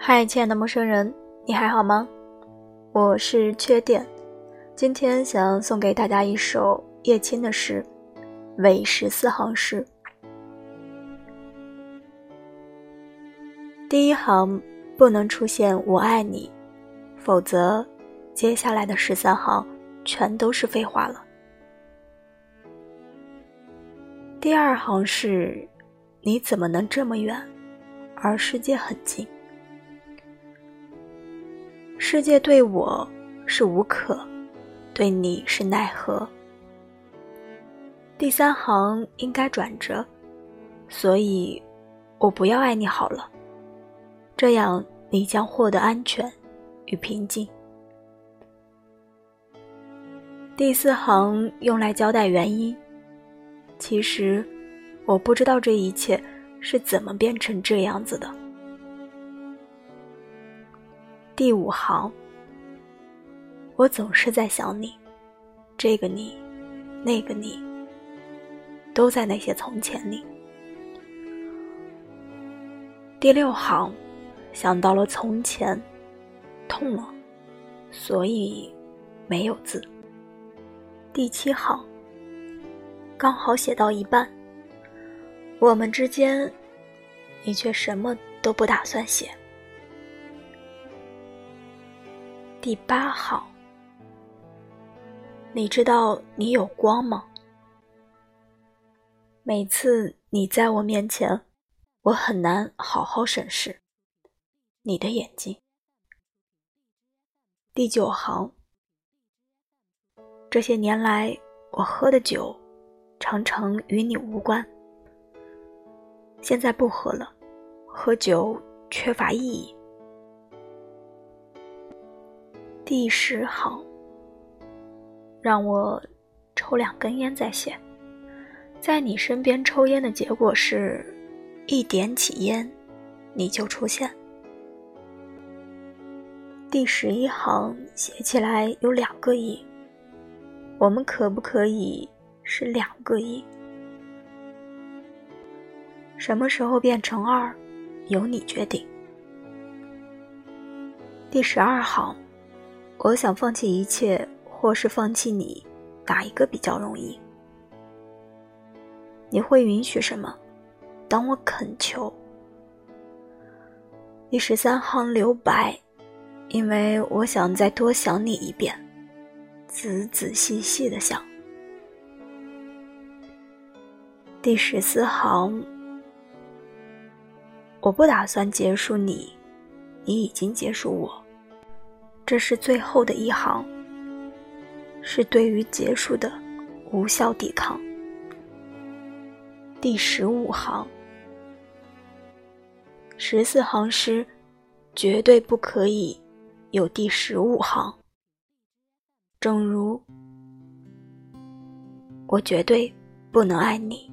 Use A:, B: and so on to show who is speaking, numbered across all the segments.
A: 嗨，亲爱的陌生人，你还好吗？我是缺点，今天想送给大家一首叶青的诗，尾十四行诗。第一行不能出现“我爱你”，否则接下来的十三行全都是废话了。第二行是“你怎么能这么远，而世界很近”。世界对我是无可，对你是奈何。第三行应该转折，所以我不要爱你好了，这样你将获得安全与平静。第四行用来交代原因，其实我不知道这一切是怎么变成这样子的。第五行，我总是在想你，这个你，那个你，都在那些从前里。第六行，想到了从前，痛了，所以没有字。第七行，刚好写到一半，我们之间，你却什么都不打算写。第八行，你知道你有光吗？每次你在我面前，我很难好好审视你的眼睛。第九行，这些年来我喝的酒，常常与你无关。现在不喝了，喝酒缺乏意义。第十行，让我抽两根烟再写。在你身边抽烟的结果是，一点起烟，你就出现。第十一行写起来有两个亿，我们可不可以是两个亿？什么时候变成二，由你决定。第十二行。我想放弃一切，或是放弃你，哪一个比较容易？你会允许什么？当我恳求。第十三行留白，因为我想再多想你一遍，仔仔细细的想。第十四行，我不打算结束你，你已经结束我。这是最后的一行，是对于结束的无效抵抗。第十五行，十四行诗绝对不可以有第十五行。正如我绝对不能爱你。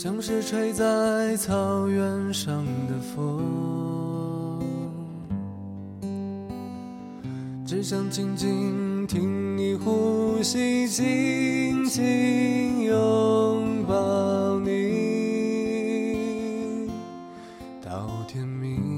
B: 像是吹在草原上的风，只想静静听你呼吸，紧紧拥抱你到天明。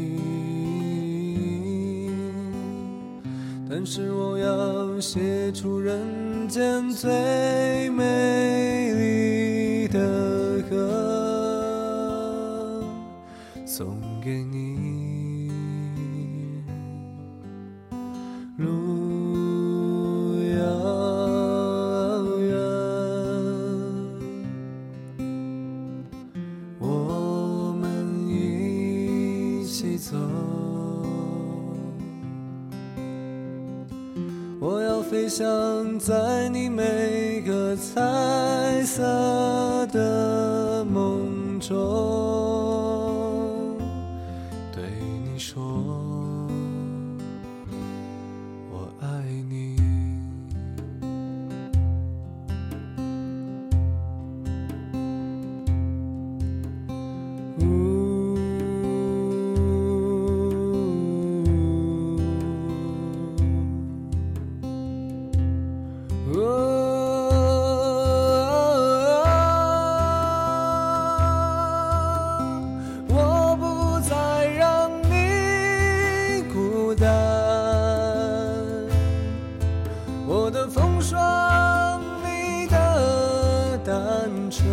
B: 是我要写出人间最美。飞翔在你每个彩色的梦中，风霜，你的单纯，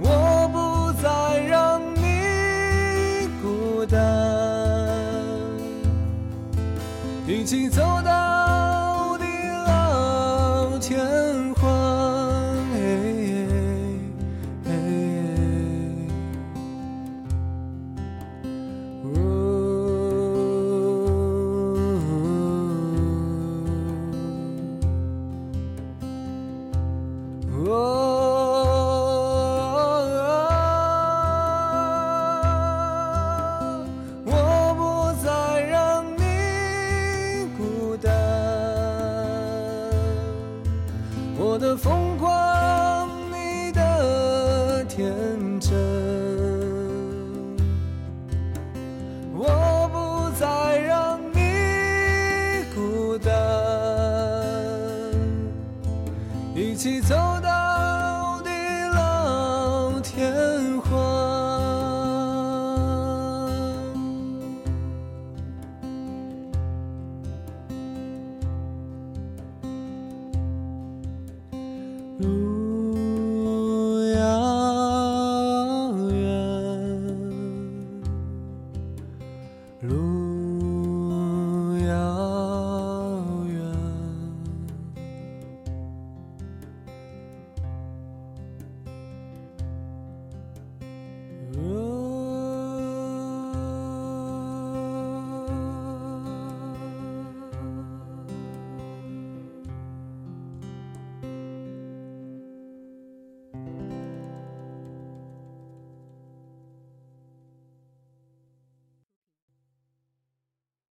B: 我不再让你孤单，一起走到疯狂，你的天真，